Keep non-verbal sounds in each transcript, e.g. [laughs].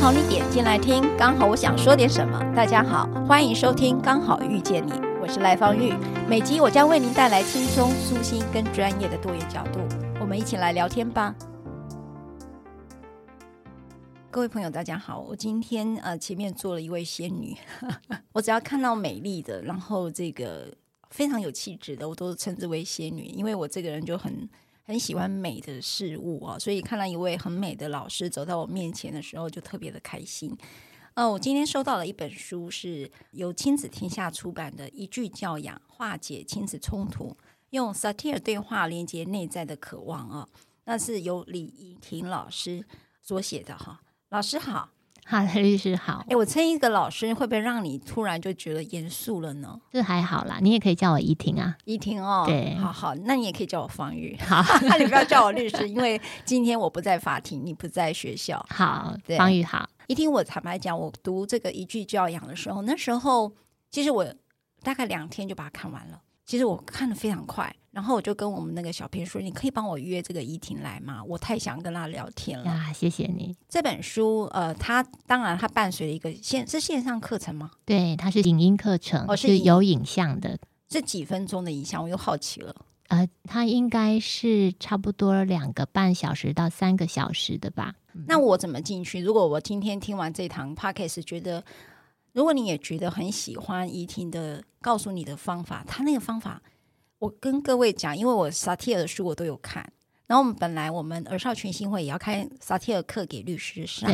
好，你点进来听，刚好我想说点什么。大家好，欢迎收听《刚好遇见你》，我是赖芳玉。每集我将为您带来轻松、舒心跟专业的多元角度，我们一起来聊天吧。各位朋友，大家好，我今天呃前面坐了一位仙女，[laughs] 我只要看到美丽的，然后这个非常有气质的，我都称之为仙女，因为我这个人就很。很喜欢美的事物啊，所以看到一位很美的老师走到我面前的时候，就特别的开心。呃，我今天收到了一本书，是由亲子天下出版的《一句教养化解亲子冲突，用萨提尔对话连接内在的渴望》啊，那是由李怡婷老师所写的哈。老师好。好，律师好。哎，我称一个老师会不会让你突然就觉得严肃了呢？这还好啦，你也可以叫我怡婷啊。怡婷哦，对，好好，那你也可以叫我方玉。好，[laughs] 那你不要叫我律师，因为今天我不在法庭，你不在学校。好，方玉好。怡婷，我坦白讲，我读这个一句教养的时候，那时候其实我大概两天就把它看完了。其实我看的非常快，然后我就跟我们那个小编说：“你可以帮我约这个怡婷来吗？我太想跟她聊天了。”啊，谢谢你。这本书，呃，它当然它伴随了一个线，是线上课程吗？对，它是影音课程，哦，是，是有影像的。这几分钟的影像，我又好奇了。呃，它应该是差不多两个半小时到三个小时的吧？那我怎么进去？如果我今天听完这堂 podcast 觉得。如果你也觉得很喜欢怡婷的告诉你的方法，他那个方法，我跟各位讲，因为我萨提尔的书我都有看。然后我们本来我们儿少群星会也要开萨提尔课给律师上，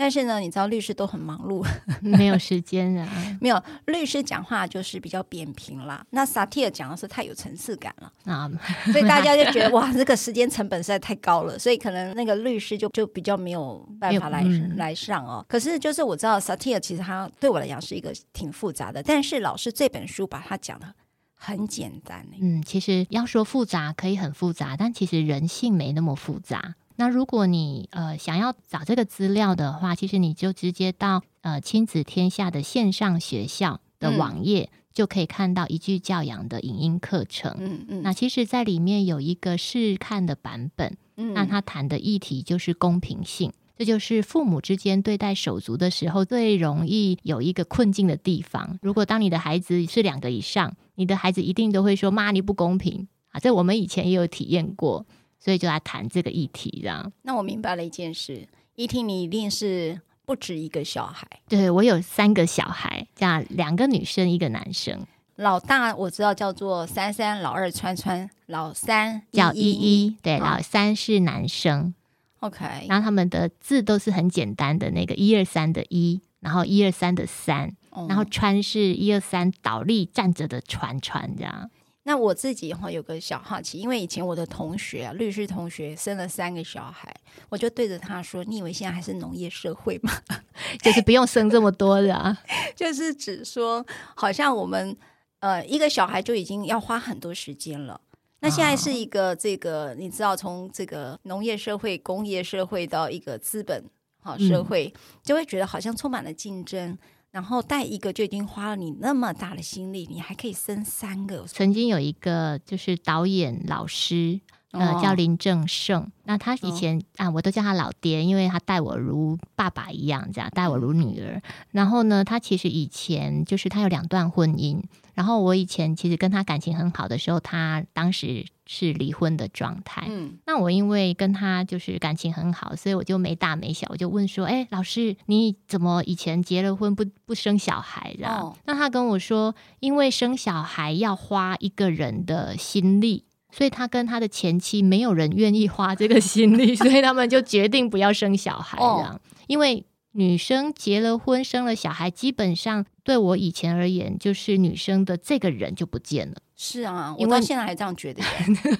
但是呢，你知道律师都很忙碌，[laughs] 没有时间啊。[laughs] 没有律师讲话就是比较扁平啦。那萨提尔讲的是太有层次感了啊，所以大家就觉得 [laughs] 哇，这个时间成本实在太高了，所以可能那个律师就就比较没有办法来、嗯、来上哦。可是就是我知道萨提尔其实他对我来讲是一个挺复杂的，但是老师这本书把它讲的很简单。嗯，其实要说复杂可以很复杂，但其实人性没那么复杂。那如果你呃想要找这个资料的话，其实你就直接到呃亲子天下的线上学校的网页，嗯、就可以看到一句教养的影音课程。嗯嗯。那其实，在里面有一个试看的版本，嗯，那他谈的议题就是公平性，这就是父母之间对待手足的时候最容易有一个困境的地方。如果当你的孩子是两个以上，你的孩子一定都会说：“妈，你不公平啊！”这我们以前也有体验过。所以就来谈这个议题，这样。那我明白了一件事，一听，你一定是不止一个小孩。对，我有三个小孩，这样两个女生，一个男生。老大我知道叫做三三，老二川川，老三叫依依。对，老三是男生。OK，然后他们的字都是很简单的，那个一二三的一，然后一二三的三，然后川是一二三倒立站着的川川，这样。那我自己哈有个小好奇，因为以前我的同学啊，律师同学生了三个小孩，我就对着他说：“你以为现在还是农业社会吗？[laughs] 就是不用生这么多的啊，[laughs] 就是指说，好像我们呃一个小孩就已经要花很多时间了。那现在是一个这个，你知道，从这个农业社会、工业社会到一个资本好社会，就会觉得好像充满了竞争。”然后带一个就已经花了你那么大的心力，你还可以生三个。曾经有一个就是导演老师，呃，叫林正盛。哦、那他以前、哦、啊，我都叫他老爹，因为他待我如爸爸一样，这样待我如女儿。然后呢，他其实以前就是他有两段婚姻。然后我以前其实跟他感情很好的时候，他当时是离婚的状态。嗯，那我因为跟他就是感情很好，所以我就没大没小，我就问说：“哎，老师，你怎么以前结了婚不不生小孩？”然后，那他跟我说，因为生小孩要花一个人的心力，所以他跟他的前妻没有人愿意花这个心力，[laughs] 所以他们就决定不要生小孩。这样，因为。女生结了婚，生了小孩，基本上对我以前而言，就是女生的这个人就不见了。是啊，我到现在还这样觉得。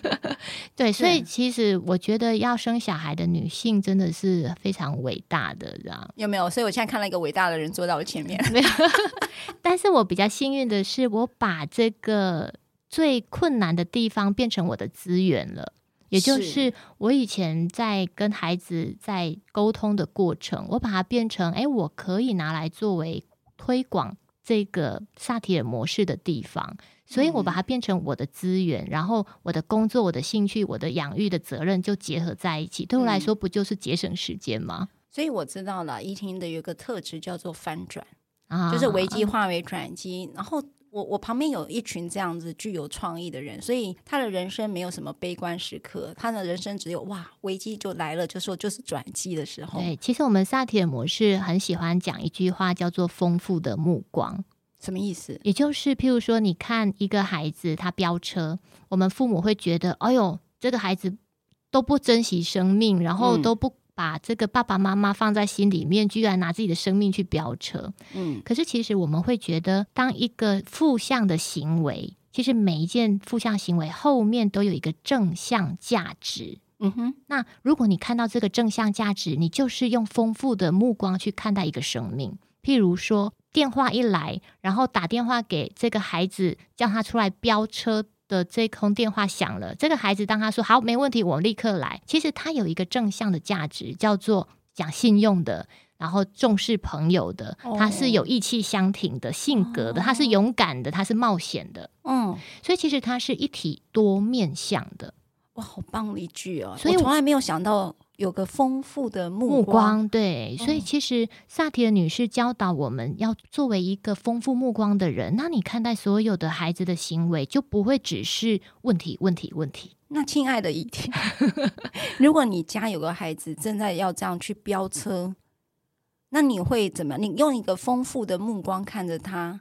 [laughs] 对，所以其实我觉得要生小孩的女性真的是非常伟大的，这样有没有？所以我现在看到一个伟大的人坐在我前面。[laughs] 没有，但是我比较幸运的是，我把这个最困难的地方变成我的资源了。也就是我以前在跟孩子在沟通的过程，我把它变成，哎，我可以拿来作为推广这个萨提尔模式的地方，所以我把它变成我的资源，然后我的工作、我的兴趣、我的养育的责任就结合在一起。对我来说，不就是节省时间吗？所以我知道了，依婷的有一个特质叫做翻转，啊，就是危机化为转机。然后我我旁边有一群这样子具有创意的人，所以他的人生没有什么悲观时刻，他的人生只有哇，危机就来了，就说就是转机的时候。对，其实我们萨提尔模式很喜欢讲一句话，叫做“丰富的目光”，什么意思？也就是譬如说，你看一个孩子他飙车，我们父母会觉得，哎呦，这个孩子都不珍惜生命，然后都不。把这个爸爸妈妈放在心里面，居然拿自己的生命去飙车。嗯，可是其实我们会觉得，当一个负向的行为，其实每一件负向行为后面都有一个正向价值。嗯哼，那如果你看到这个正向价值，你就是用丰富的目光去看待一个生命。譬如说，电话一来，然后打电话给这个孩子，叫他出来飙车。的这通电话响了，这个孩子当他说好，没问题，我立刻来。其实他有一个正向的价值，叫做讲信用的，然后重视朋友的，他是有义气相挺的性格的，他是勇敢的，他是冒险的。嗯，所以其实他是一体多面向的。哇，好棒的一句哦！所以我从来没有想到。有个丰富的目光，目光，对，所以其实萨提的女士教导我们要作为一个丰富目光的人，那你看待所有的孩子的行为，就不会只是问题、问题、问题。那亲爱的一天，[laughs] 如果你家有个孩子正在要这样去飙车，那你会怎么？你用一个丰富的目光看着他。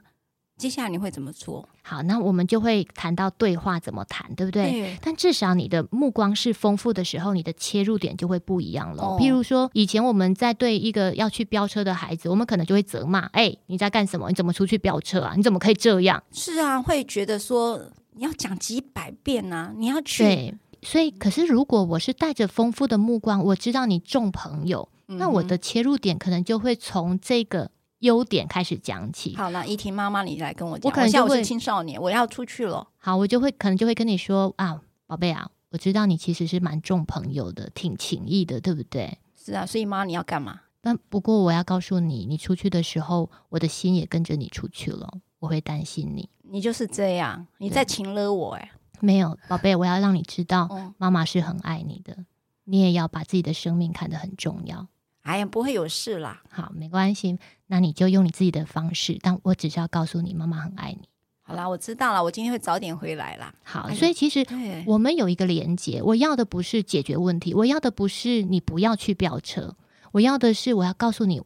接下来你会怎么做？好，那我们就会谈到对话怎么谈，对不对？对。但至少你的目光是丰富的时候，你的切入点就会不一样了。哦。譬如说，以前我们在对一个要去飙车的孩子，我们可能就会责骂：“哎，你在干什么？你怎么出去飙车啊？你怎么可以这样？”是啊，会觉得说你要讲几百遍啊，你要去。对，所以，可是如果我是带着丰富的目光，我知道你重朋友，嗯，那我的切入点可能就会从这个。优点开始讲起。好了，依婷妈妈，你来跟我讲。我可能就是青少年，我要出去了。好，我就会可能就会跟你说啊，宝贝啊，我知道你其实是蛮重朋友的，挺情义的，对不对？是啊，所以妈，你要干嘛？但不过我要告诉你，你出去的时候，我的心也跟着你出去了，我会担心你。你就是这样，你在情勒我哎？没有，宝贝，我要让你知道，妈妈是很爱你的，你也要把自己的生命看得很重要。哎呀，不会有事啦。好，没关系，那你就用你自己的方式。但我只是要告诉你，妈妈很爱你。好啦，我知道了，我今天会早点回来啦。好，哎、所以其实我们有一个连结。我要的不是解决问题，我要的不是你不要去飙车，我要的是我要告诉你，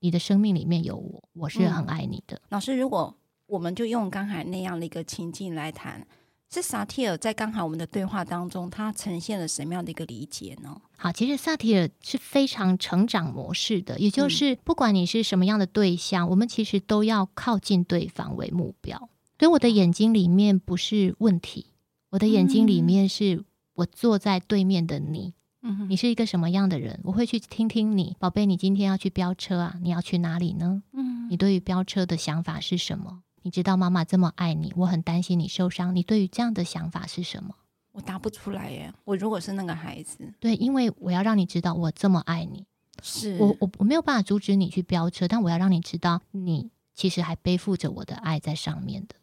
你的生命里面有我，我是很爱你的。嗯、老师，如果我们就用刚才那样的一个情境来谈。是萨提尔在刚好我们的对话当中，他呈现了什么样的一个理解呢？好，其实萨提尔是非常成长模式的，也就是不管你是什么样的对象，嗯、我们其实都要靠近对方为目标。所以我的眼睛里面不是问题，我的眼睛里面是我坐在对面的你。嗯，你是一个什么样的人？我会去听听你，宝贝，你今天要去飙车啊？你要去哪里呢？嗯，你对于飙车的想法是什么？你知道妈妈这么爱你，我很担心你受伤。你对于这样的想法是什么？我答不出来耶。我如果是那个孩子，对，因为我要让你知道我这么爱你。是我我我没有办法阻止你去飙车，但我要让你知道，你其实还背负着我的爱在上面的。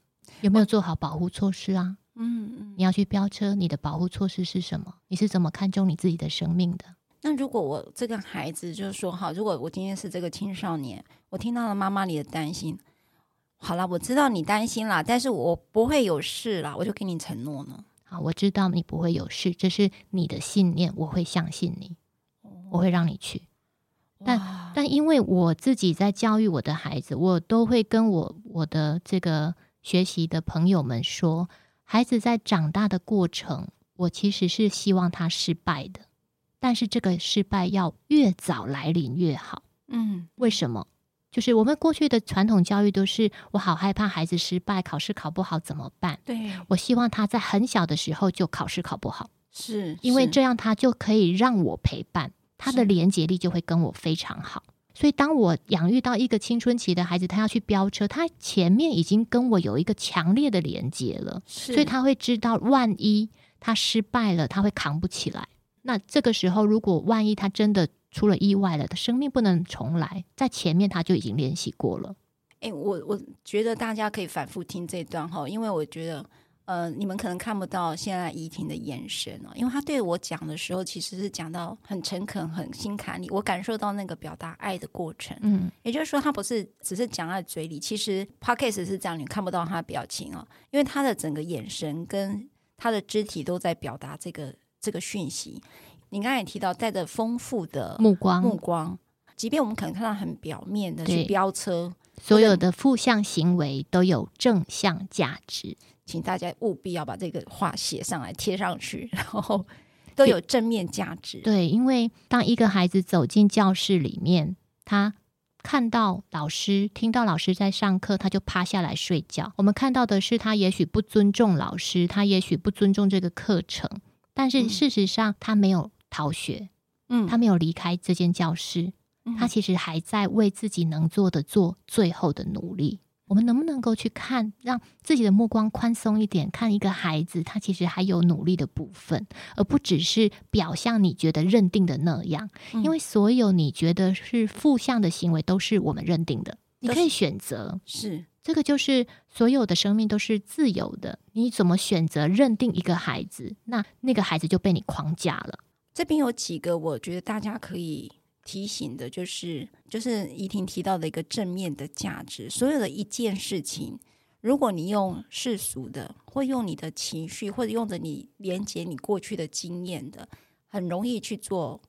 有没有做好保护措施啊？嗯嗯。你要去飙车，你的保护措施是什么？你是怎么看重你自己的生命的？那如果我这个孩子就是说，好，如果我今天是这个青少年，我听到了妈妈你的担心。好了，我知道你担心啦，但是我不会有事啦，我就给你承诺呢。好，我知道你不会有事，这是你的信念，我会相信你，我会让你去。但但因为我自己在教育我的孩子，我都会跟我我的这个学习的朋友们说，孩子在长大的过程，我其实是希望他失败的，但是这个失败要越早来临越好。嗯，为什么？就是我们过去的传统教育都是，我好害怕孩子失败，考试考不好怎么办？对，我希望他在很小的时候就考试考不好，是因为这样他就可以让我陪伴，他的连结力就会跟我非常好。所以当我养育到一个青春期的孩子，他要去飙车，他前面已经跟我有一个强烈的连接了，所以他会知道，万一他失败了，他会扛不起来。那这个时候，如果万一他真的出了意外了，他生命不能重来，在前面他就已经练习过了。诶、欸，我我觉得大家可以反复听这段哈，因为我觉得，呃，你们可能看不到现在怡婷的眼神哦，因为她对我讲的时候，其实是讲到很诚恳、很心坎里，我感受到那个表达爱的过程。嗯，也就是说，她不是只是讲在嘴里，其实 Podcast 是这样，你看不到她的表情哦，因为她的整个眼神跟她的肢体都在表达这个这个讯息。你刚才也提到，带着丰富的目光，目光，即便我们可能看到很表面的去飙车，所有的负向行为都有正向价值。请大家务必要把这个话写上来贴上去，[laughs] 然后都有正面价值。对，因为当一个孩子走进教室里面，他看到老师，听到老师在上课，他就趴下来睡觉。我们看到的是他也许不尊重老师，他也许不尊重这个课程，但是事实上他没有逃学，嗯，他没有离开这间教室，嗯，他其实还在为自己能做的做最后的努力。我们能不能够去看，让自己的目光宽松一点，看一个孩子，他其实还有努力的部分，而不只是表象你觉得认定的那样。因为所有你觉得是负向的行为，都是我们认定的。你可以选择，是这个就是所有的生命都是自由的。你怎么选择认定一个孩子，那那个孩子就被你框架了。这边有几个，我觉得大家可以。提醒的就是，就是怡婷提到的一个正面的价值。所有的一件事情，如果你用世俗的，或用你的情绪，或者用着你连接你过去的经验的，很容易去做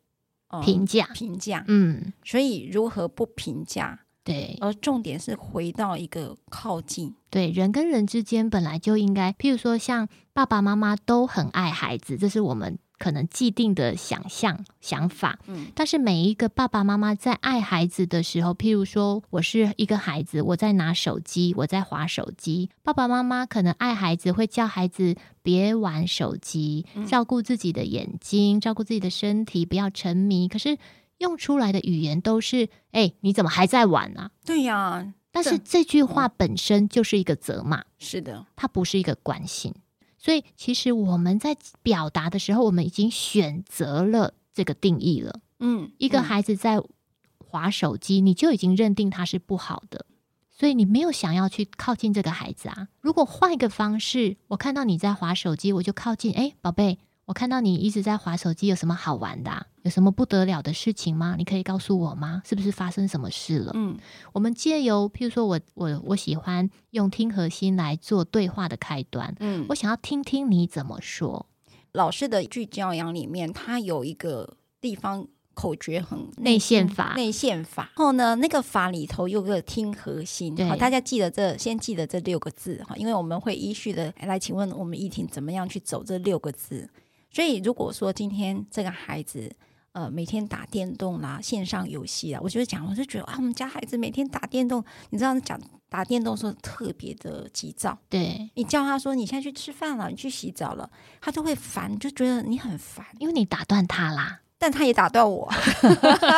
评价。评价，嗯，所以如何不评价？对，而重点是回到一个靠近。对，人跟人之间本来就应该，譬如说，像爸爸妈妈都很爱孩子，这是我们。可能既定的想象想法，嗯，但是每一个爸爸妈妈在爱孩子的时候，譬如说，我是一个孩子，我在拿手机，我在划手机，爸爸妈妈可能爱孩子，会叫孩子别玩手机，照顾自己的眼睛，照顾自己的身体，不要沉迷。可是用出来的语言都是：哎，你怎么还在玩啊？对呀，但是这句话本身就是一个责骂，是的，它不是一个关心。所以，其实我们在表达的时候，我们已经选择了这个定义了。嗯，一个孩子在划手机，你就已经认定他是不好的，所以你没有想要去靠近这个孩子啊。如果换一个方式，我看到你在划手机，我就靠近。哎，宝贝。我看到你一直在划手机，有什么好玩的啊？有什么不得了的事情吗？你可以告诉我吗？是不是发生什么事了？嗯，我们借由，譬如说我我我喜欢用听核心来做对话的开端。嗯，我想要听听你怎么说。老师的一句教养里面，它有一个地方口诀很内线法，内线法。然后呢，那个法里头有个听核心。好，大家记得这，先记得这六个字哈，因为我们会依序的来，请问我们怡婷怎么样去走这六个字。所以，如果说今天这个孩子，呃，每天打电动啦、线上游戏啊，我就讲，我就觉得啊，我们家孩子每天打电动，你知道，讲打电动的时候特别的急躁。对，你叫他说你现在去吃饭了，你去洗澡了，他就会烦，就觉得你很烦，因为你打断他啦，但他也打断我。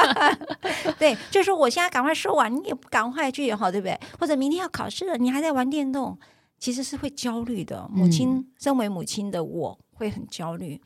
[laughs] 对，就是说我现在赶快说完，你也不赶快去好，对不对？或者明天要考试了，你还在玩电动，其实是会焦虑的。母亲，嗯、身为母亲的我。会很焦虑。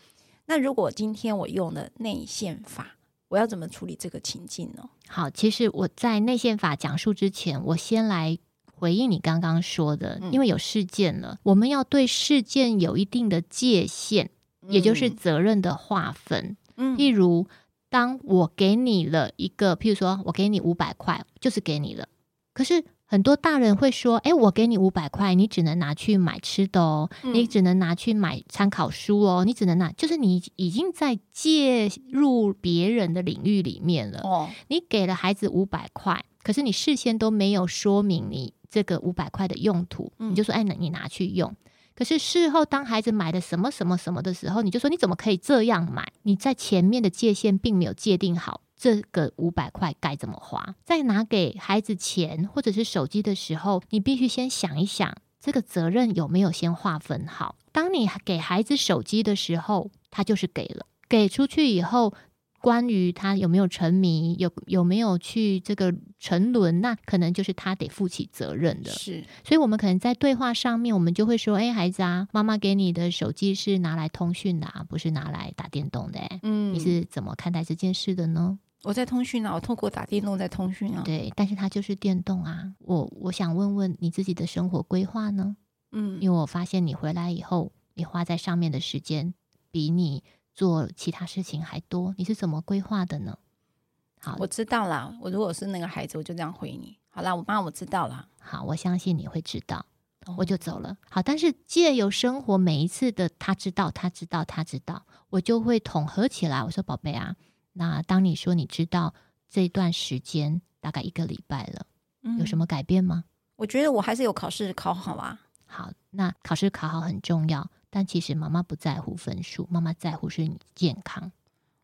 那如果今天我用了内线法，我要怎么处理这个情境呢？好，其实我在内线法讲述之前，我先来回应你刚刚说的，嗯、因为有事件了，我们要对事件有一定的界限，嗯、也就是责任的划分。嗯，譬如当我给你了一个，譬如说我给你五百块，就是给你了，可是。很多大人会说：“哎，我给你五百块，你只能拿去买吃的哦，嗯、你只能拿去买参考书哦，你只能拿，就是你已经在介入别人的领域里面了。哦，你给了孩子五百块，可是你事先都没有说明你这个五百块的用途，嗯、你就说：哎，那你拿去用。可是事后当孩子买的什么什么什么的时候，你就说：你怎么可以这样买？你在前面的界限并没有界定好。”这个五百块该怎么花？在拿给孩子钱或者是手机的时候，你必须先想一想，这个责任有没有先划分好？当你给孩子手机的时候，他就是给了，给出去以后，关于他有没有沉迷，有有没有去这个沉沦，那可能就是他得负起责任的。是，所以我们可能在对话上面，我们就会说：“哎，孩子啊，妈妈给你的手机是拿来通讯的啊，不是拿来打电动的。嗯，你是怎么看待这件事的呢？”我在通讯啊，我透过打电动在通讯啊。对，但是它就是电动啊。我我想问问你自己的生活规划呢？嗯，因为我发现你回来以后，你花在上面的时间比你做其他事情还多，你是怎么规划的呢？好，我知道啦。我如果是那个孩子，我就这样回你。好啦，我妈，我知道啦。好，我相信你会知道。我就走了。好，但是借由生活每一次的他知道，他知道，他知道，我就会统合起来。我说宝贝啊，那当你说你知道这段时间大概一个礼拜了，嗯，有什么改变吗？我觉得我还是有考试考好啊。好，那考试考好很重要，但其实妈妈不在乎分数，妈妈在乎是你健康。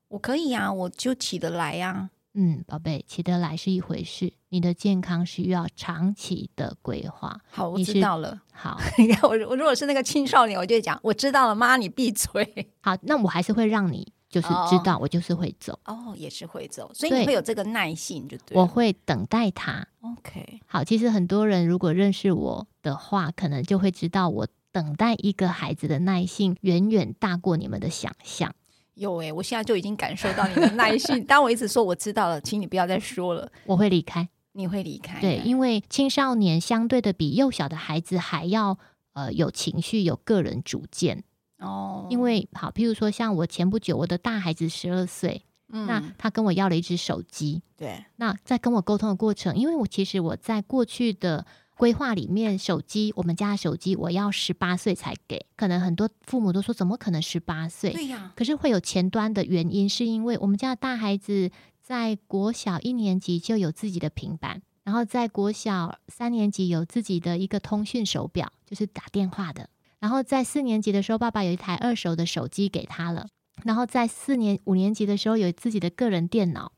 我可以呀，我就起得来呀。嗯，宝贝，起得来是一回事，你的健康需要长期的规划。好，我知道了。好，[laughs] 你看我，我如果是那个青少年，我就会讲，我知道了，妈，你闭嘴。好，那我还是会让你就是知道，我就是会走。哦，也是会走，所以你会有这个耐性，就对。我会等待他。OK，好，其实很多人如果认识我的话，可能就会知道，我等待一个孩子的耐性远远大过你们的想象。有诶、欸，我现在就已经感受到你的耐性。[laughs] 当我一直说我知道了，请你不要再说了，我会离开。你会离开？对，因为青少年相对的比幼小的孩子还要呃有情绪、有个人主见哦。因为好，譬如说像我前不久，我的大孩子十二岁，嗯，那他跟我要了一只手机。对，那在跟我沟通的过程，因为我其实我在过去的。规划里面，手机我们家的手机我要十八岁才给，可能很多父母都说怎么可能十八岁？对呀，可是会有前端的原因，是因为我们家的大孩子在国小一年级就有自己的平板，然后在国小三年级有自己的一个通讯手表，就是打电话的，然后在四年级的时候，爸爸有一台二手的手机给他了，然后在四年五年级的时候有自己的个人电脑，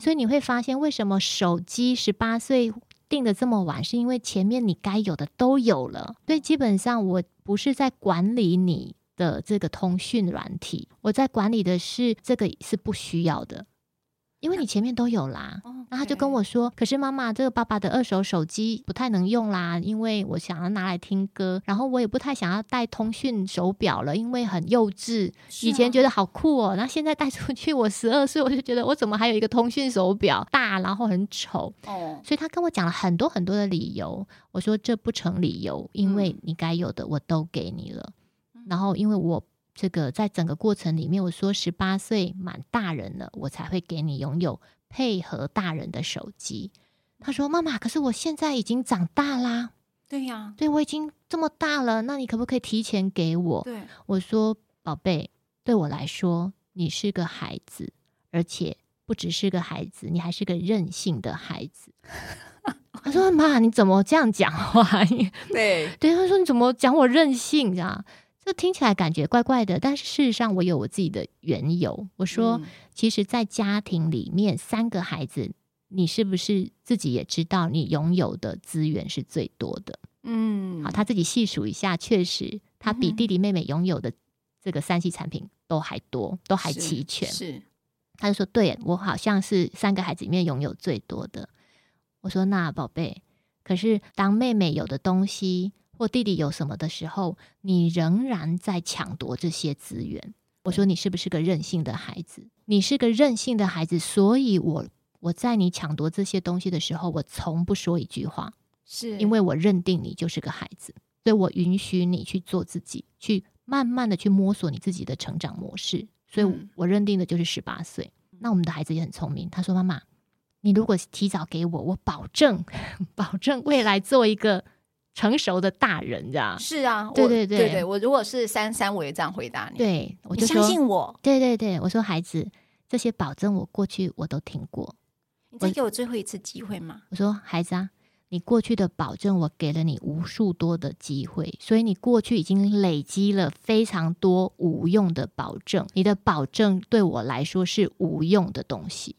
所以你会发现为什么手机十八岁？定的这么晚，是因为前面你该有的都有了，所以基本上我不是在管理你的这个通讯软体，我在管理的是这个是不需要的。因为你前面都有啦，那他就跟我说：“可是妈妈，这个爸爸的二手手机不太能用啦，因为我想要拿来听歌，然后我也不太想要带通讯手表了，因为很幼稚。以前觉得好酷哦，那现在带出去，我十二岁，我就觉得我怎么还有一个通讯手表，大然后很丑哦。所以他跟我讲了很多很多的理由，我说这不成理由，因为你该有的我都给你了，然后因为我。”这个在整个过程里面，我说十八岁满大人了，我才会给你拥有配合大人的手机。他说：“妈妈，可是我现在已经长大啦。”“对呀，对，我已经这么大了，那你可不可以提前给我？”“对。”我说：“宝贝，对我来说，你是个孩子，而且不只是个孩子，你还是个任性的孩子。[laughs] ”他说：“妈，你怎么这样讲话？”“对，对。”他说：“你怎么讲我任性？”这样。这听起来感觉怪怪的，但是事实上我有我自己的缘由。我说，其实，在家庭里面，三个孩子，你是不是自己也知道，你拥有的资源是最多的？嗯，好，他自己细数一下，确实，他比弟弟妹妹拥有的这个三 C 产品都还多，都还齐全。是，是他就说，对，我好像是三个孩子里面拥有最多的。我说，那宝贝，可是当妹妹有的东西。或弟弟有什么的时候，你仍然在抢夺这些资源。我说你是不是个任性的孩子？你是个任性的孩子，所以我我在你抢夺这些东西的时候，我从不说一句话，是因为我认定你就是个孩子，所以我允许你去做自己，去慢慢的去摸索你自己的成长模式。所以我认定的就是十八岁。那我们的孩子也很聪明，他说：“妈妈，你如果提早给我，我保证，[laughs] 保证未来做一个。”成熟的大人，这样是啊，对对对，对对，我如果是三三，我也这样回答你。对，我就相信我。对对对，我说孩子，这些保证我过去我都听过。你再给我最后一次机会吗？我说孩子啊，你过去的保证我给了你无数多的机会，所以你过去已经累积了非常多无用的保证。你的保证对我来说是无用的东西。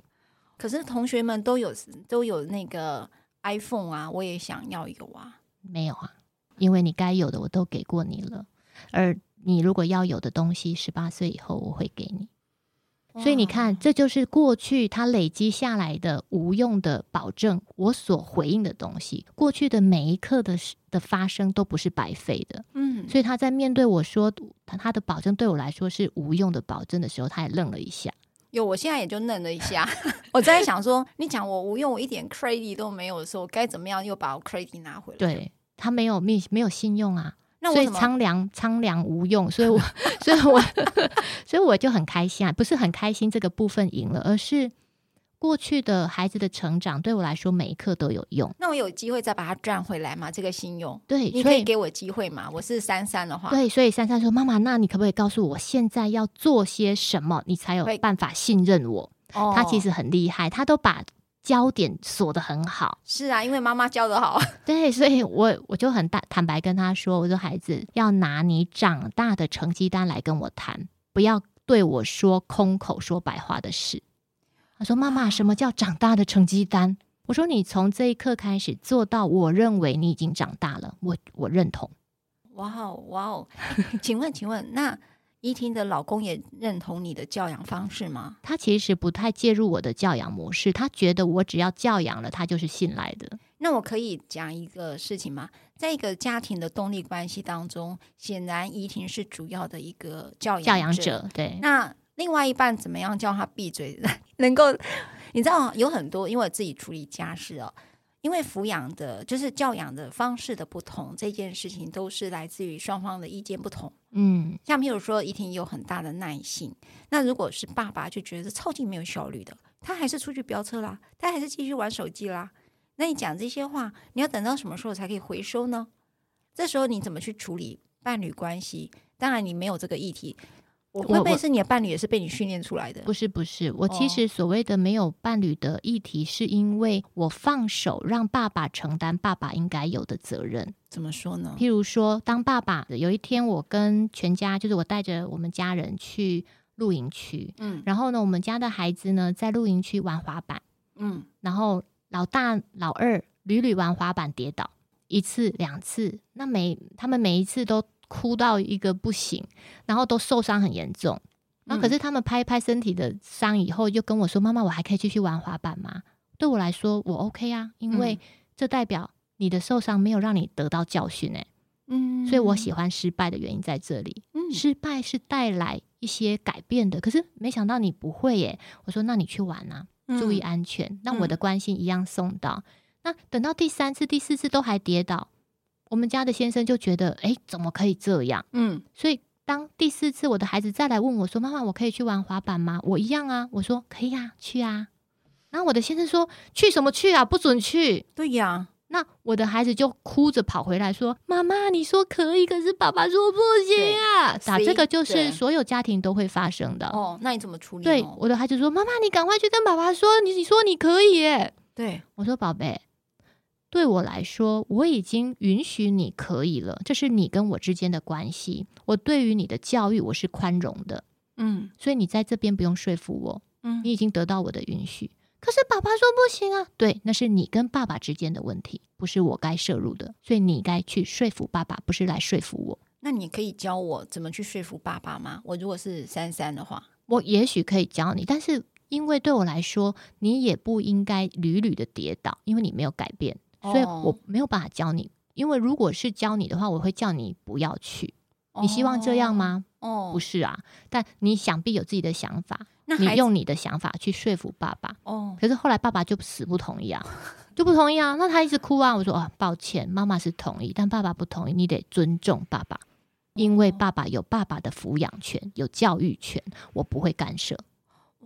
可是同学们都有都有那个 iPhone 啊，我也想要一个啊。没有啊，因为你该有的我都给过你了，而你如果要有的东西，十八岁以后我会给你。所以你看，这就是过去他累积下来的无用的保证，我所回应的东西，过去的每一刻的的发生都不是白费的。嗯，所以他在面对我说他他的保证对我来说是无用的保证的时候，他也愣了一下。有，我现在也就愣了一下。[laughs] 我在想说，你讲我无用，我一点 credit 都没有的时候，该怎么样又把我 credit 拿回来？对。他没有没没有信用啊，那所以苍凉苍凉无用，所以我 [laughs] 所以我 [laughs] 所以我就很开心啊，不是很开心这个部分赢了，而是。过去的孩子的成长对我来说，每一刻都有用。那我有机会再把它赚回来吗？这个信用，对，你可以给我机会吗？我是珊珊的话，对，所以珊珊说：“妈妈，那你可不可以告诉我现在要做些什么，你才有办法信任我？”哦，他其实很厉害，他都把焦点锁得很好。是啊，因为妈妈教得好。[laughs] 对，所以我我就很大坦白跟他说：“我说孩子，要拿你长大的成绩单来跟我谈，不要对我说空口说白话的事。”他说：“妈妈，什么叫长大的成绩单？”我说：“你从这一刻开始做到，我认为你已经长大了。我我认同。”哇哦哇哦！请问请问，那依婷的老公也认同你的教养方式吗？他其实不太介入我的教养模式，他觉得我只要教养了他就是信赖的。那我可以讲一个事情吗？在一个家庭的动力关系当中，显然依婷是主要的一个教养教养者。对，那。另外一半怎么样叫他闭嘴？[laughs] 能够你知道有很多，因为我自己处理家事哦，因为抚养的，就是教养的方式的不同，这件事情都是来自于双方的意见不同。嗯，像譬如说，怡婷有很大的耐性，那如果是爸爸就觉得超级没有效率的，他还是出去飙车啦，他还是继续玩手机啦。那你讲这些话，你要等到什么时候才可以回收呢？这时候你怎么去处理伴侣关系？当然，你没有这个议题。会不会是你的伴侣也是被你训练出来的？不是不是，我其实所谓的没有伴侣的议题，是因为我放手让爸爸承担爸爸应该有的责任。怎么说呢？譬如说，当爸爸有一天我跟全家，就是我带着我们家人去露营区，嗯，然后呢，我们家的孩子呢在露营区玩滑板，嗯，然后老大老二屡屡玩滑板跌倒，一次两次，那每他们每一次都。哭到一个不行，然后都受伤很严重。那可是他们拍一拍身体的伤以后，就跟我说：“妈妈，我还可以继续玩滑板吗？”对我来说，我 OK 啊，因为这代表你的受伤没有让你得到教训诶。嗯，所以我喜欢失败的原因在这里。嗯，失败是带来一些改变的。可是没想到你不会耶。我说：“那你去玩啊，注意安全。”那我的关心一样送到。那等到第三次、第四次都还跌倒。我们家的先生就觉得，哎，怎么可以这样？嗯，所以当第四次我的孩子再来问我说：“妈妈，我可以去玩滑板吗？”我一样啊，我说可以啊，去啊。然后我的先生说：“去什么去啊？不准去！”对呀，那我的孩子就哭着跑回来说：“妈妈，你说可以，可是爸爸说不行啊！”打这个就是所有家庭都会发生的。哦，那你怎么处理？对，我的孩子说：“妈妈，你赶快去跟爸爸说，你你说你可以耶。”对，我说：“宝贝。”对我来说，我已经允许你可以了，这是你跟我之间的关系。我对于你的教育，我是宽容的，嗯，所以你在这边不用说服我，嗯，你已经得到我的允许。可是爸爸说不行啊，对，那是你跟爸爸之间的问题，不是我该摄入的，所以你该去说服爸爸，不是来说服我。那你可以教我怎么去说服爸爸吗？我如果是珊珊的话，我也许可以教你，但是因为对我来说，你也不应该屡屡的跌倒，因为你没有改变。所以我没有办法教你，因为如果是教你的话，我会叫你不要去。你希望这样吗？哦，不是啊。但你想必有自己的想法，那你用你的想法去说服爸爸。哦，可是后来爸爸就死不同意啊，[laughs] 就不同意啊。那他一直哭啊。我说啊，抱歉，妈妈是同意，但爸爸不同意，你得尊重爸爸，因为爸爸有爸爸的抚养权，有教育权，我不会干涉。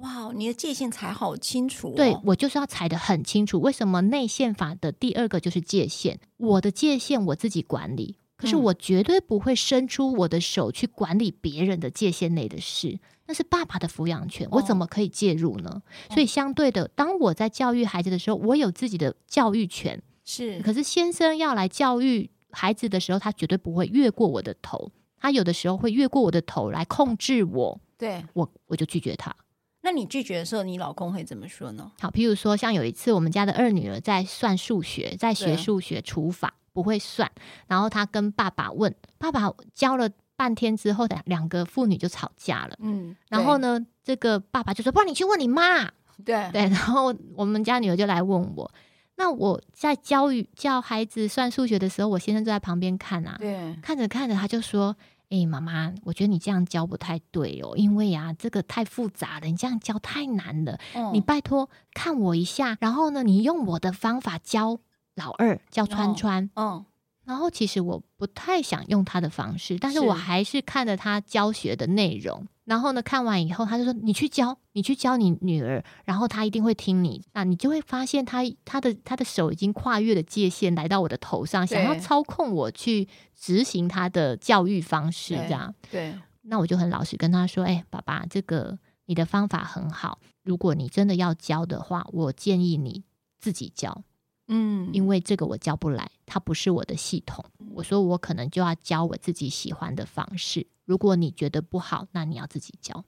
哇，你的界限踩好清楚哦。对，我就是要踩得很清楚。为什么内宪法的第二个就是界限？我的界限我自己管理，可是我绝对不会伸出我的手去管理别人的界限内的事。那是爸爸的抚养权，我怎么可以介入呢？哦。所以相对的，当我在教育孩子的时候，我有自己的教育权。是，可是先生要来教育孩子的时候，他绝对不会越过我的头。他有的时候会越过我的头来控制我。对，我我就拒绝他。那你拒绝的时候，你老公会怎么说呢？好，譬如说，像有一次，我们家的二女儿在算数学，在学数学除法，不会算，然后她跟爸爸问，爸爸教了半天之后，两两个妇女就吵架了。嗯，然后呢，这个爸爸就说：“不然你去问你妈。”对对，然后我们家女儿就来问我，那我在教育教孩子算数学的时候，我先生就在旁边看啊，对，看着看着他就说。哎，妈妈，我觉得你这样教不太对哦，因为呀，这个太复杂了，你这样教太难了。嗯，你拜托看我一下，然后呢，你用我的方法教老二，教川川。嗯，然后其实我不太想用他的方式，但是我还是看着他教学的内容。然后呢，看完以后，他就说：“你去教，你去教你女儿，然后她一定会听你。”那你就会发现他，他他的他的手已经跨越了界限，来到我的头上，想要操控我去执行他的教育方式，这样。对。那我就很老实跟他说：“哎，爸爸，这个你的方法很好。如果你真的要教的话，我建议你自己教。嗯，因为这个我教不来，它不是我的系统。我说我可能就要教我自己喜欢的方式。”如果你觉得不好，那你要自己教。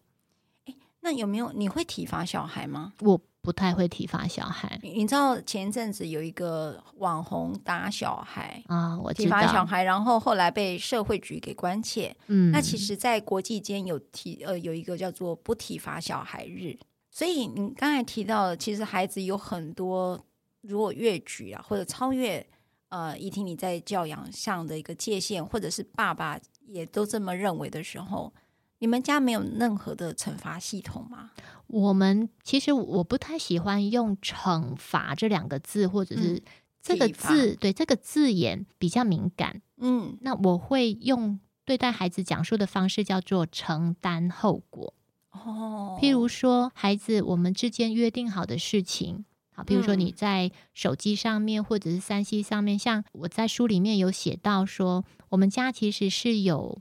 诶，那有没有你会体罚小孩吗？我不太会体罚小孩。你知道前一阵子有一个网红打小孩啊，我体罚小孩，然后后来被社会局给关切。嗯，那其实，在国际间有提呃有一个叫做不体罚小孩日。所以你刚才提到，其实孩子有很多如果越矩啊，或者超越呃仪婷你在教养上的一个界限，或者是爸爸。也都这么认为的时候，你们家没有任何的惩罚系统吗？我们其实我不太喜欢用“惩罚”这两个字，或者是这个字，对这个字眼比较敏感。嗯，那我会用对待孩子讲述的方式叫做承担后果。哦，譬如说，孩子，我们之间约定好的事情，好，比如说你在手机上面或者是三 C 上面，像我在书里面有写到说。我们家其实是有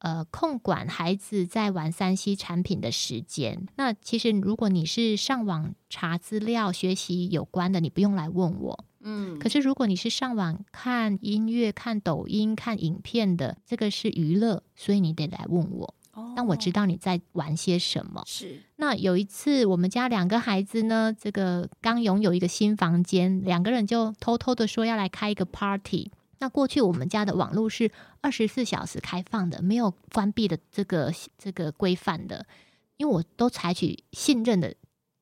呃控管孩子在玩三 C 产品的时间。那其实如果你是上网查资料学习有关的，你不用来问我。嗯。可是如果你是上网看音乐、看抖音、看影片的，这个是娱乐，所以你得来问我。哦。但我知道你在玩些什么。是。那有一次，我们家两个孩子呢，这个刚拥有一个新房间，两个人就偷偷的说要来开一个 party。那过去我们家的网络是二十四小时开放的，没有关闭的这个这个规范的，因为我都采取信任的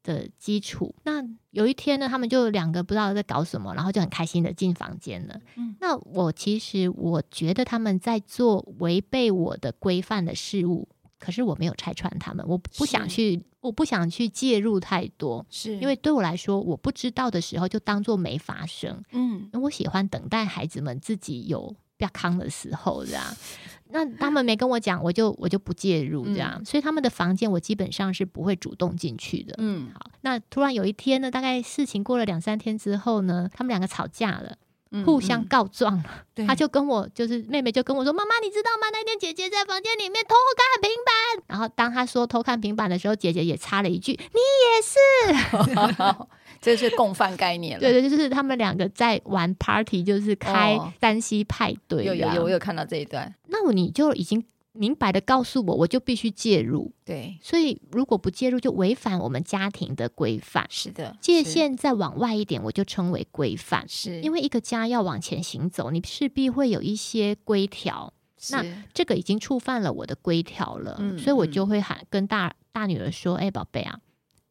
的基础。那有一天呢，他们就两个不知道在搞什么，然后就很开心的进房间了。嗯，那我其实我觉得他们在做违背我的规范的事物。可是我没有拆穿他们，我不想去，我不想去介入太多，是因为对我来说，我不知道的时候就当做没发生。嗯，我喜欢等待孩子们自己有比较康的时候，这样。[laughs] 那他们没跟我讲，我就我就不介入，这样。嗯，所以他们的房间我基本上是不会主动进去的。嗯，好。那突然有一天呢，大概事情过了两三天之后呢，他们两个吵架了。互相告状了，嗯嗯，他就跟我就是妹妹就跟我说：“妈妈，你知道吗？那天姐姐在房间里面偷看平板。”然后当他说偷看平板的时候，姐姐也插了一句：“你也是。[laughs] ”这是共犯概念了。对对，就是他们两个在玩 party，就是开单膝派对。有有有，我有看到这一段。那你就已经。明白的告诉我，我就必须介入。对，所以如果不介入，就违反我们家庭的规范。是的，界限再往外一点，我就称为规范。是，因为一个家要往前行走，你势必会有一些规条。那这个已经触犯了我的规条了，嗯，所以我就会喊跟大大女儿说：“哎、欸，宝贝啊，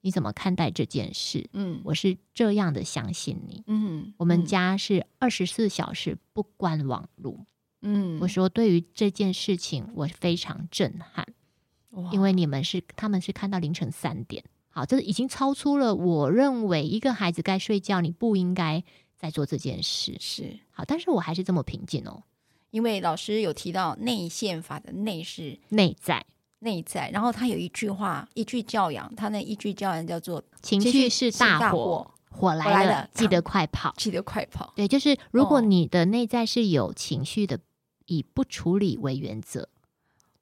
你怎么看待这件事？”嗯，我是这样的相信你。嗯，我们家是二十四小时不关网路。嗯，我说对于这件事情，我非常震撼，因为你们是他们是看到凌晨三点，好，这已经超出了我认为一个孩子该睡觉，你不应该在做这件事，是好，但是我还是这么平静哦，因为老师有提到内宪法的内是内在内在，然后他有一句话，一句教养，他那一句教养叫做情绪是大火。火来了，记得快跑！记得快跑！对，就是如果你的内在是有情绪的，哦，以不处理为原则。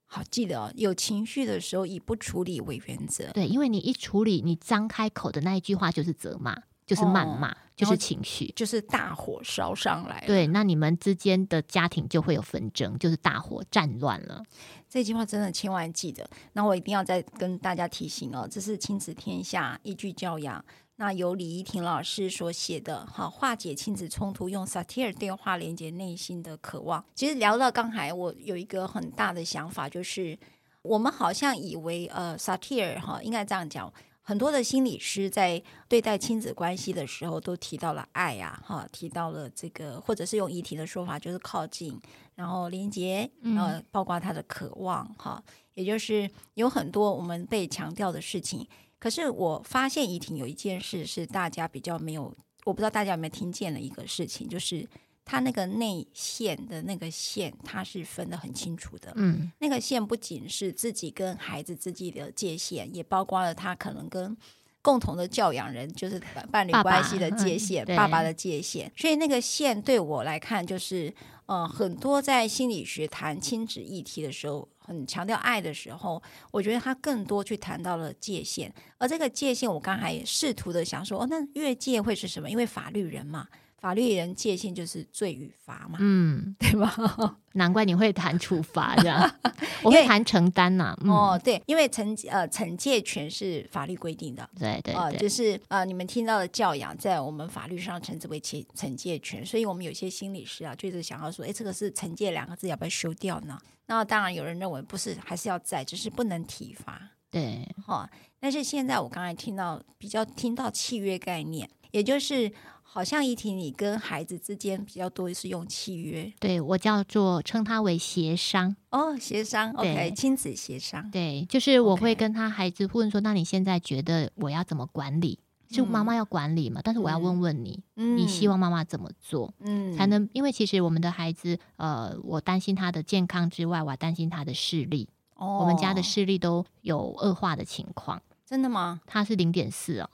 好，记得哦，有情绪的时候以不处理为原则。对，因为你一处理，你张开口的那一句话就是责骂，就是谩骂，哦，就是情绪，就是大火烧上来。对，那你们之间的家庭就会有纷争，就是大火战乱了。这句话真的千万记得。那我一定要再跟大家提醒哦，这是亲子天下一句教养。那由李怡婷老师所写的，哈，化解亲子冲突，用萨提尔电话连接内心的渴望。其实聊到刚才，我有一个很大的想法，就是我们好像以为，呃，萨提尔哈，应该这样讲，很多的心理师在对待亲子关系的时候，都提到了爱呀，哈，提到了这个，或者是用怡婷的说法，就是靠近，然后连接，呃，包括他的渴望，哈，也就是有很多我们被强调的事情。可是我发现怡婷有一件事是大家比较没有，我不知道大家有没有听见的一个事情，就是它那个内线的那个线，它是分得很清楚的。嗯，那个线不仅是自己跟孩子之间的界限，也包括了他可能跟共同的教养人，就是伴侣关系的界限，爸爸，嗯、爸爸的界限。所以那个线对我来看，就是呃，很多在心理学谈亲子议题的时候，很强调爱的时候，我觉得他更多去谈到了界限。而这个界限，我刚才也试图的想说，哦，那越界会是什么？因为法律人嘛。法律人界限就是罪与罚嘛，嗯，对吧？[laughs] 难怪你会谈处罚这样，[laughs] 我会谈承担呐、啊。嗯、哦，对，因为惩呃惩戒权是法律规定的，对对，对、呃，就是呃你们听到的教养，在我们法律上称之为惩惩戒权，所以我们有些心理师啊，就是想要说，哎，这个是惩戒两个字，要不要修掉呢？那当然有人认为不是，还是要在，只是不能体罚。对，哈、哦，但是现在我刚才听到比较听到契约概念，也就是。好像怡婷，你跟孩子之间比较多是用契约，对，我叫做称它为协商哦，协商，OK，亲子协商，对，就是我会跟他孩子问说，那你现在觉得我要怎么管理？是妈妈要管理嘛？但是我要问问你，嗯、你希望妈妈怎么做，嗯，才能？因为其实我们的孩子，呃，我担心他的健康之外，我还担心他的视力。哦，我们家的视力都有恶化的情况，真的吗？他是零点四哦，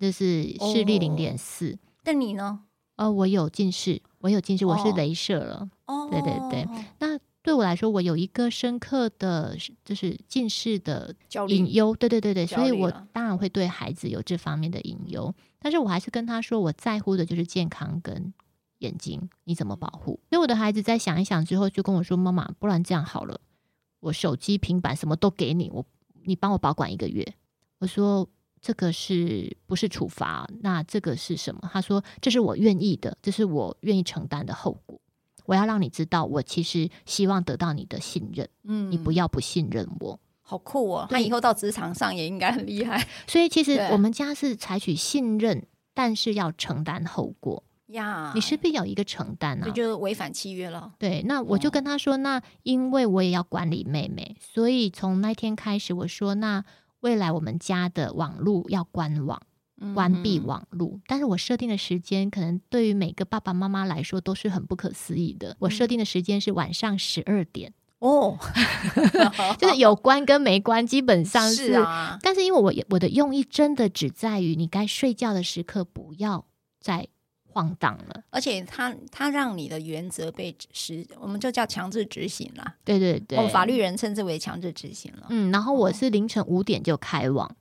就是视力零点四。那你呢？呃，我有近视，我有近视，我是镭射了。哦，对对对。那对我来说，我有一个深刻的，就是近视的隐忧。对对对对，所以我当然会对孩子有这方面的隐忧。但是我还是跟他说，我在乎的就是健康跟眼睛，你怎么保护？所以我的孩子在想一想之后，就跟我说：“妈妈，不然这样好了，我手机、平板什么都给你，我你帮我保管一个月。”我说。这个是不是处罚？那这个是什么？他说：“这是我愿意的，这是我愿意承担的后果。我要让你知道，我其实希望得到你的信任。嗯，你不要不信任我，好酷哦！那以后到职场上也应该很厉害。所以其实我们家是采取信任，但是要承担后果呀。你势必有一个承担啊，这就违反契约了。对，那我就跟他说：那因为我也要管理妹妹，所以从那天开始，我说那。”未来我们家的网络要关网，关闭网络。嗯、但是我设定的时间，可能对于每个爸爸妈妈来说都是很不可思议的。我设定的时间是晚上十二点哦，[laughs] 就是有关跟没关基本上是，是啊。但是因为我我的用意真的只在于你该睡觉的时刻不要再。晃荡了，而且他他让你的原则被实，我们就叫强制执行了。对对对，法律人称之为强制执行了。嗯，然后我是凌晨五点就开网，哦，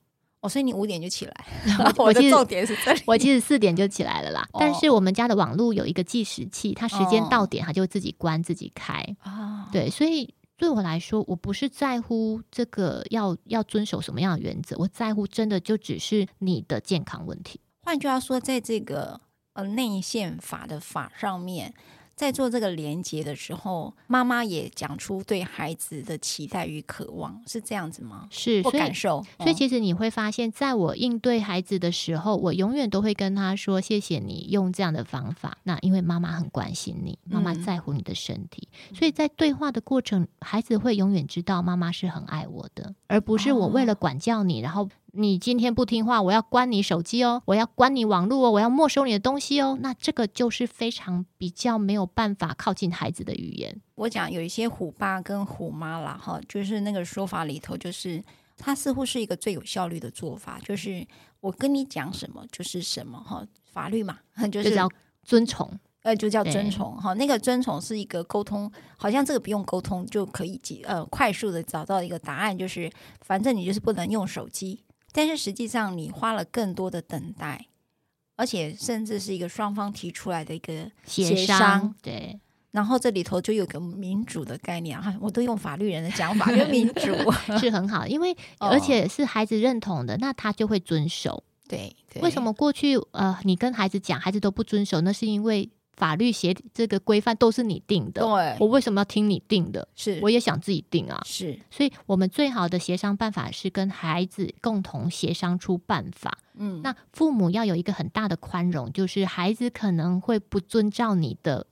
所以你五点就起来。[laughs] 我的重点是这里，我其实四点就起来了啦。哦、但是我们家的网络有一个计时器，它时间到点，它就自己关自己开。啊，对，所以对我来说，我不是在乎这个要要遵守什么样的原则，我在乎真的就只是你的健康问题。换句话说，在这个。呃，内线法的法上面，在做这个连接的时候，妈妈也讲出对孩子的期待与渴望，是这样子吗？是，或感受。所以其实你会发现，在我应对孩子的时候，我永远都会跟他说：“谢谢你用这样的方法。”那因为妈妈很关心你，妈妈在乎你的身体，嗯、所以在对话的过程，孩子会永远知道妈妈是很爱我的，而不是我为了管教你，然后。你今天不听话，我要关你手机哦，我要关你网络哦，我要没收你的东西哦。那这个就是非常比较没有办法靠近孩子的语言。我讲有一些虎爸跟虎妈啦，哈，就是那个说法里头，就是他似乎是一个最有效率的做法，就是我跟你讲什么就是什么，哈，法律嘛，[laughs] 就是就叫遵从，呃，就叫遵从，哈，那个遵从是一个沟通，好像这个不用沟通就可以呃快速的找到一个答案，就是反正你就是不能用手机。但是实际上，你花了更多的等待，而且甚至是一个双方提出来的一个协商，对。然后这里头就有个民主的概念啊，我都用法律人的讲法，跟民主 [laughs] 是很好，因为 [laughs] 而且是孩子认同的，那他就会遵守。对，对，为什么过去呃，你跟孩子讲，孩子都不遵守？那是因为。法律协这个规范都是你定的，对，我为什么要听你定的？是，我也想自己定啊。是，所以我们最好的协商办法是跟孩子共同协商出办法。嗯，那父母要有一个很大的宽容，就是孩子可能会不遵照你的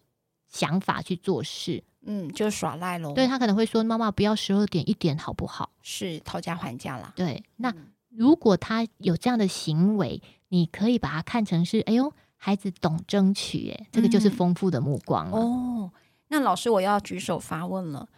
想法去做事，嗯，就耍赖喽。对，他可能会说：“妈妈，不要十二点一点好不好？”是讨价还价啦。对，那如果他有这样的行为，你可以把它看成是：“哎呦。”孩子懂争取，哎，这个就是丰富的目光。嗯、哦，那老师，我要举手发问了。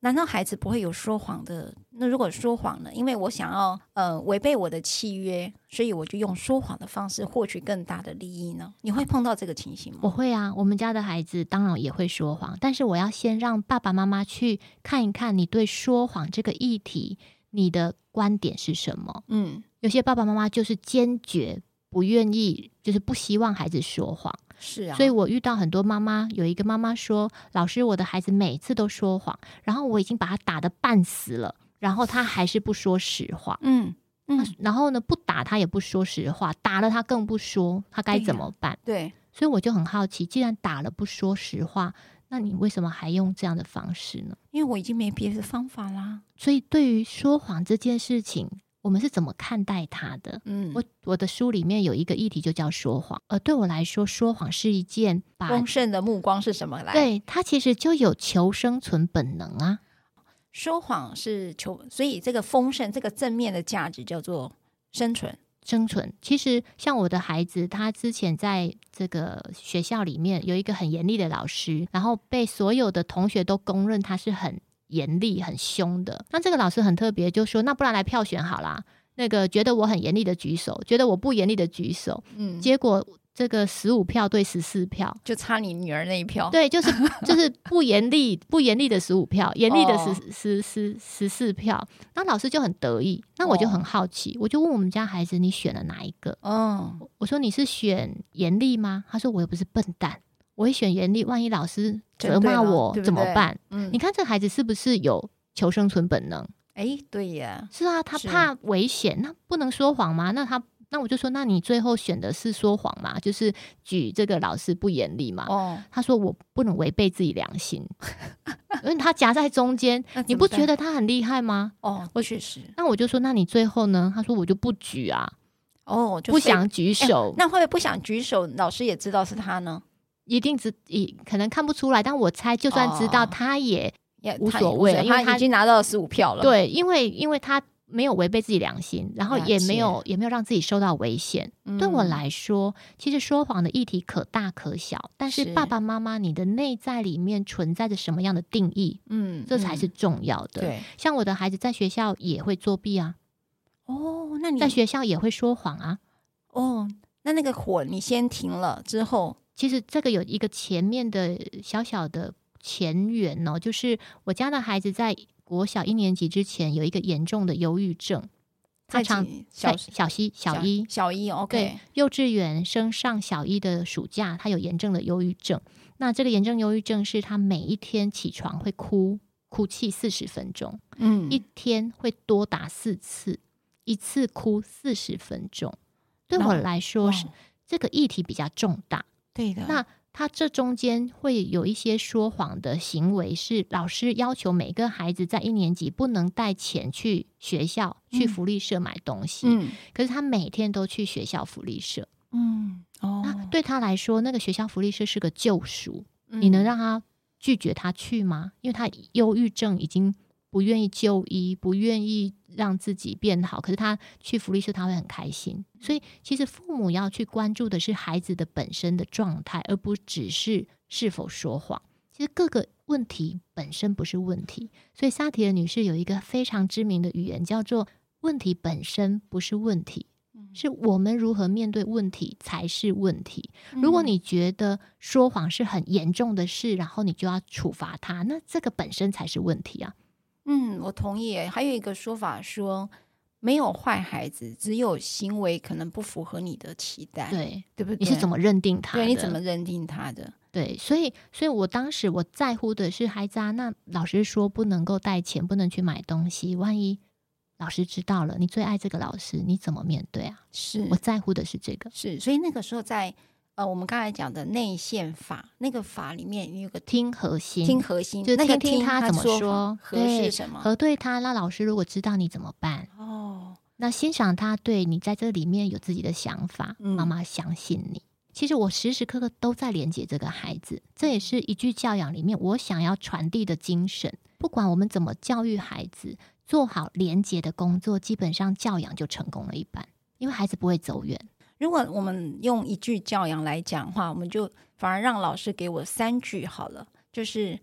难道孩子不会有说谎的？那如果说谎呢？因为我想要呃违背我的契约，所以我就用说谎的方式获取更大的利益呢？你会碰到这个情形吗？我会啊，我们家的孩子当然也会说谎，但是我要先让爸爸妈妈去看一看你对说谎这个议题，你的观点是什么？嗯，有些爸爸妈妈就是坚决不愿意，就是不希望孩子说谎。是啊，所以我遇到很多妈妈，有一个妈妈说：“老师，我的孩子每次都说谎，然后我已经把他打得半死了，然后他还是不说实话。嗯”嗯嗯，然后呢，不打他也不说实话，打了他更不说，他该怎么办？对，对，所以我就很好奇，既然打了不说实话，那你为什么还用这样的方式呢？因为我已经没别的方法啦。所以对于说谎这件事情。我们是怎么看待他的？嗯，我我的书里面有一个议题就叫说谎，呃，对我来说，说谎是一件丰盛的目光是什么来？对，他其实就有求生存本能啊。说谎是求，所以这个丰盛这个正面的价值叫做生存。生存。其实像我的孩子，他之前在这个学校里面有一个很严厉的老师，然后被所有的同学都公认他是很。严厉很凶的，那这个老师很特别，就说那不然来票选好啦。那个觉得我很严厉的举手，觉得我不严厉的举手。嗯，结果这个十五票对十四票，就差你女儿那一票。对，就是就是不严厉 [laughs] 不严厉的十五票，严厉的十十十十四票。那老师就很得意，那我就很好奇，我就问我们家孩子，你选了哪一个？嗯，我说你是选严厉吗？他说我又不是笨蛋。我会选严厉，万一老师责骂我怎么办？嗯，你看这孩子是不是有求生存本能？哎，对呀，是啊，他怕危险，那不能说谎吗？那他那我就说，那你最后选的是说谎嘛？就是举这个老师不严厉嘛？哦，他说我不能违背自己良心，[laughs] 因为他夹在中间，你不觉得他很厉害吗？哦，我确实。那我就说，那你最后呢？他说我就不举啊，哦，就不想举手。那会不会不想举手？老师也知道是他呢？一定只以可能看不出来，但我猜，就算知道，他也无所谓，因为他已经拿到了十五票了。对，因为因为他没有违背自己良心，然后也没有也没有让自己受到危险。嗯、对我来说，其实说谎的议题可大可小，但是爸爸妈妈，你的内在里面存在着什么样的定义？嗯，这才是重要的。对，像我的孩子在学校也会作弊啊。哦，那你在学校也会说谎啊？哦，那那个火你先停了之后。其实这个有一个前面的小小的前缘哦，就是我家的孩子在国小一年级之前有一个严重的忧郁症，他常小小西小一小一 OK，对，幼稚园升上小一的暑假，他有严重的忧郁症。那这个严重忧郁症是他每一天起床会哭哭泣四十分钟，嗯，一天会多达四次，一次哭四十分钟。对我来说是这个议题比较重大。对的，那他这中间会有一些说谎的行为，是老师要求每个孩子在一年级不能带钱去学校、嗯、去福利社买东西。嗯，可是他每天都去学校福利社。嗯，哦，那对他来说，那个学校福利社是个救赎。嗯、你能让他拒绝他去吗？因为他忧郁症已经不愿意就医，不愿意。让自己变好，可是他去福利社他会很开心，所以其实父母要去关注的是孩子的本身的状态，而不只是是否说谎。其实各个问题本身不是问题，所以萨提尔女士有一个非常知名的语言，叫做“问题本身不是问题，是我们如何面对问题才是问题”。如果你觉得说谎是很严重的事，然后你就要处罚他，那这个本身才是问题啊。嗯，我同意。还有一个说法说，没有坏孩子，只有行为可能不符合你的期待，对对不对？你是怎么认定他的？对，你怎么认定他的？对，所以，所以我当时我在乎的是孩子啊。那老师说不能够带钱，不能去买东西，万一老师知道了，你最爱这个老师，你怎么面对啊？是我在乎的是这个，是。所以那个时候在。呃，我们刚才讲的内线法，那个法里面有个听核心，听核心，就听听他怎么说，核是什么？核对他，那老师如果知道你怎么办？哦，那欣赏他对你在这里面有自己的想法，嗯、妈妈相信你。其实我时时刻刻都在连接这个孩子，这也是一句教养里面我想要传递的精神。不管我们怎么教育孩子，做好连接的工作，基本上教养就成功了一半，因为孩子不会走远。如果我们用一句教养来讲的话，我们就反而让老师给我三句好了。就是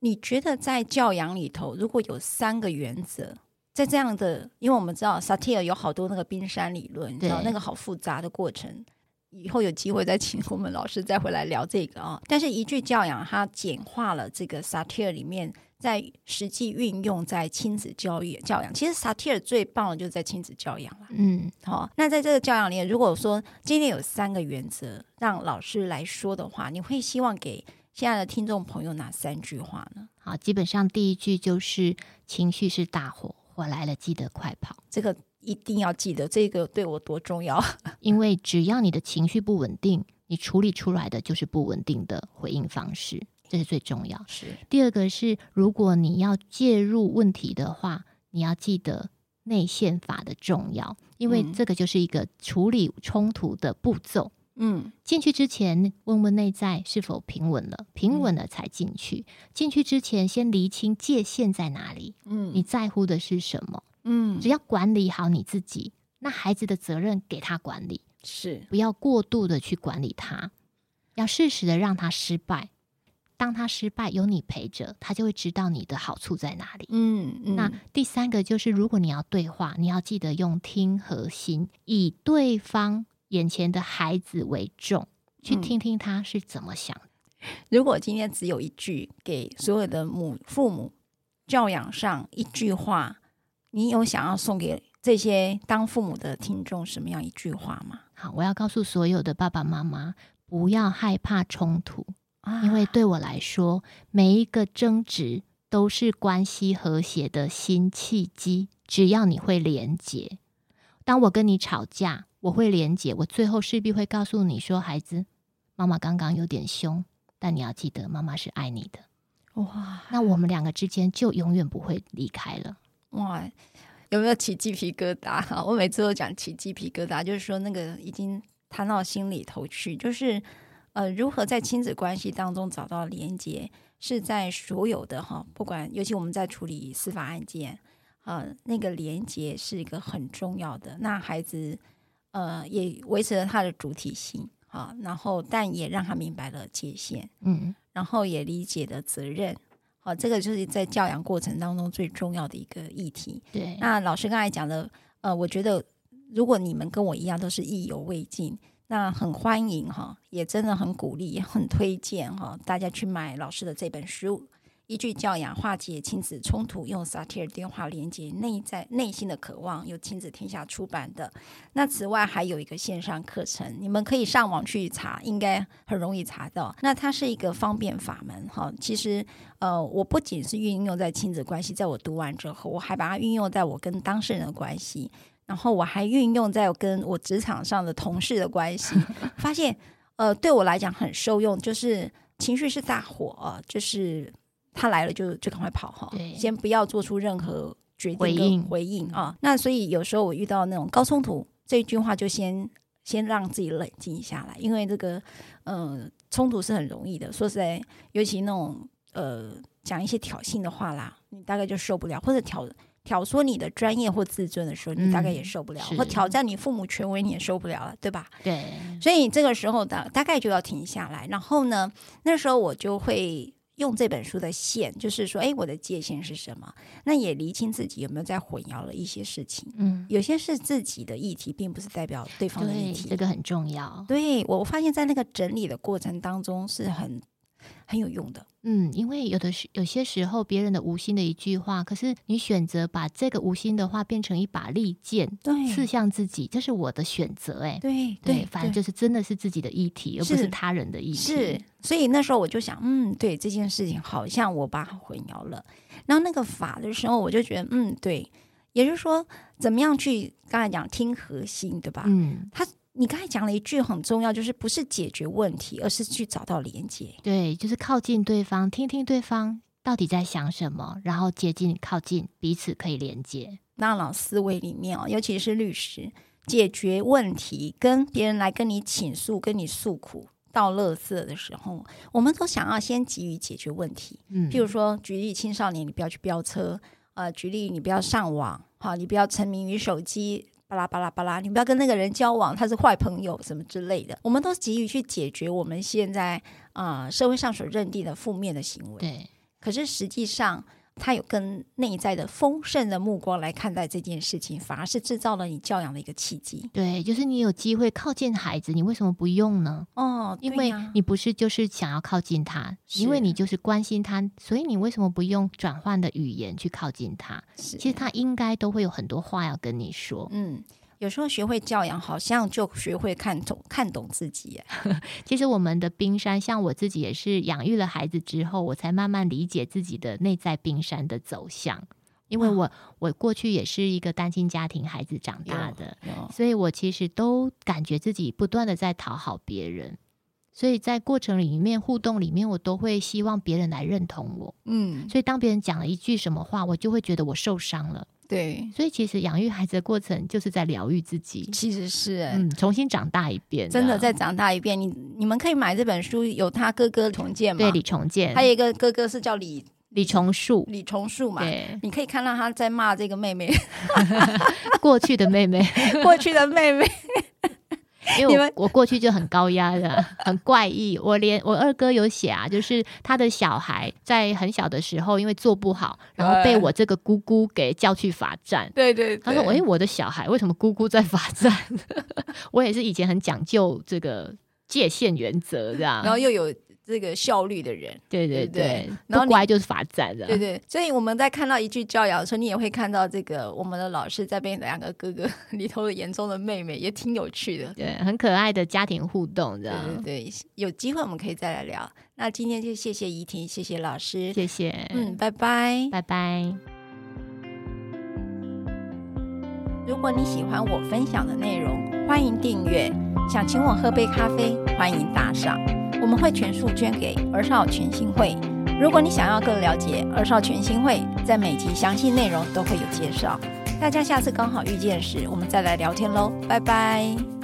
你觉得在教养里头，如果有三个原则，在这样的，因为我们知道萨提尔有好多那个冰山理论，你知道那个好复杂的过程。以后有机会再请我们老师再回来聊这个啊。但是一句教养，它简化了这个萨提尔里面。在实际运用在亲子教育教养，其实萨提尔最棒的就是在亲子教养了。嗯，好、哦，那在这个教养里面，如果说今天有三个原则让老师来说的话，你会希望给现在的听众朋友哪三句话呢？好，基本上第一句就是情绪是大火，火来了记得快跑，这个一定要记得，这个对我多重要。[laughs] [laughs] 因为只要你的情绪不稳定，你处理出来的就是不稳定的回应方式。这是最重要。是第二个是，如果你要介入问题的话，你要记得内线法的重要，因为这个就是一个处理冲突的步骤。嗯，进去之前问问内在是否平稳了，平稳了才进去。进去之前先厘清界限在哪里。嗯，你在乎的是什么？嗯，只要管理好你自己，那孩子的责任给他管理，是不要过度的去管理他，要适时的让他失败。当他失败，有你陪着，他就会知道你的好处在哪里。嗯，嗯，那第三个就是，如果你要对话，你要记得用听和心，以对方眼前的孩子为重，去听听他是怎么想。[laughs] 如果今天只有一句给所有的母父母教养上一句话，你有想要送给这些当父母的听众什么样一句话吗？好，我要告诉所有的爸爸妈妈，不要害怕冲突。因为对我来说，每一个争执都是关系和谐的新契机。只要你会连结，当我跟你吵架，我会连结，我最后势必会告诉你说：“孩子，妈妈刚刚有点凶，但你要记得，妈妈是爱你的。”哇，那我们两个之间就永远不会离开了。哇，有没有起鸡皮疙瘩？[laughs] 我每次都讲起鸡皮疙瘩，就是说那个已经谈到心里头去，就是。呃，如何在亲子关系当中找到连接，是在所有的哈，不管尤其我们在处理司法案件，呃，那个连接是一个很重要的。那孩子呃也维持了他的主体性啊，然后但也让他明白了界限，嗯，然后也理解了责任，好，这个就是在教养过程当中最重要的一个议题。对，那老师刚才讲的，呃，我觉得如果你们跟我一样都是意犹未尽。那很欢迎哈，也真的很鼓励，很推荐哈，大家去买老师的这本书《一句教养化解亲子冲突，用萨提尔电话连接内在内心的渴望》，由亲子天下出版的。那此外还有一个线上课程，你们可以上网去查，应该很容易查到。那它是一个方便法门哈。其实呃，我不仅是运用在亲子关系，在我读完之后，我还把它运用在我跟当事人的关系。然后我还运用在我跟我职场上的同事的关系，[laughs] 发现呃对我来讲很受用，就是情绪是大火啊，就是他来了就就赶快跑哈，先不要做出任何决定回应回应啊。那所以有时候我遇到那种高冲突，这一句话就先先让自己冷静下来，因为这个呃冲突是很容易的，说实在，尤其那种呃讲一些挑衅的话啦，你大概就受不了，或者挑。挑唆你的专业或自尊的时候，你大概也受不了；嗯、或挑战你父母权威，你也受不了了，对吧？对。所以这个时候的大概就要停下来。然后呢，那时候我就会用这本书的线，就是说，哎，我的界限是什么？那也厘清自己有没有在混淆了一些事情。嗯，有些是自己的议题，并不是代表对方的议题。这个很重要。对，我发现在那个整理的过程当中是很。很有用的，嗯，因为有的时有些时候别人的无心的一句话，可是你选择把这个无心的话变成一把利剑，对，刺向自己，这是我的选择，哎，对对，反正就是真的是自己的议题，而不是他人的议题。是，所以那时候我就想，嗯，对这件事情好像我把它混淆了。然后那个法的时候，我就觉得，嗯，对，也就是说，怎么样去刚才讲听核心，对吧？嗯，他。你刚才讲了一句很重要，就是不是解决问题，而是去找到连接。对，就是靠近对方，听听对方到底在想什么，然后接近、靠近，彼此可以连接。大脑思维里面哦，尤其是律师，解决问题跟别人来跟你倾诉、跟你诉苦、到垃圾的时候，我们都想要先急于解决问题。嗯，譬如说，举例青少年，你不要去飙车；呃，举例你不要上网，好，你不要沉迷于手机。巴拉巴拉巴拉，你不要跟那个人交往，他是坏朋友什么之类的。我们都急于去解决我们现在啊、呃、社会上所认定的负面的行为。对，可是实际上。他有跟内在的丰盛的目光来看待这件事情，反而是制造了你教养的一个契机。对，就是你有机会靠近孩子，你为什么不用呢？哦，因为你不是就是想要靠近他，因为你就是关心他，所以你为什么不用转换的语言去靠近他？其实他应该都会有很多话要跟你说。嗯。有时候学会教养，好像就学会看懂看懂自己。[laughs] 其实我们的冰山，像我自己也是养育了孩子之后，我才慢慢理解自己的内在冰山的走向。因为我我过去也是一个单亲家庭孩子长大的，所以我其实都感觉自己不断的在讨好别人，所以在过程里面互动里面，我都会希望别人来认同我。嗯，所以当别人讲了一句什么话，我就会觉得我受伤了。对，所以其实养育孩子的过程就是在疗愈自己，其实是嗯，重新长大一遍，真的再长大一遍。你你们可以买这本书，有他哥哥重建嘛？对，李重建，还有一个哥哥是叫李李重树，李重树嘛？对，你可以看到他在骂这个妹妹，[laughs] 过去的妹妹，过去的妹妹。因为我我过去就很高压的，很怪异。我连我二哥有写啊，就是他的小孩在很小的时候，因为做不好，然后被我这个姑姑给叫去罚站。对对，他说：“哎，我的小孩为什么姑姑在罚站？” [laughs] 我也是以前很讲究这个界限原则，这样，然后又有。这个效率的人，对对对，对然后不乖就是罚站的，对对。所以我们在看到一句教养的时候，你也会看到这个我们的老师在被两个哥哥里头的眼中的妹妹，也挺有趣的，[laughs] 对，很可爱的家庭互动，这样。对对对，有机会我们可以再来聊。那今天就谢谢怡婷，谢谢老师，谢谢，嗯，拜拜，拜拜。如果你喜欢我分享的内容，欢迎订阅。想请我喝杯咖啡，欢迎打赏。我们会全数捐给儿少全新会。如果你想要更了解儿少全新会，在每集详细内容都会有介绍。大家下次刚好遇见时，我们再来聊天喽，拜拜。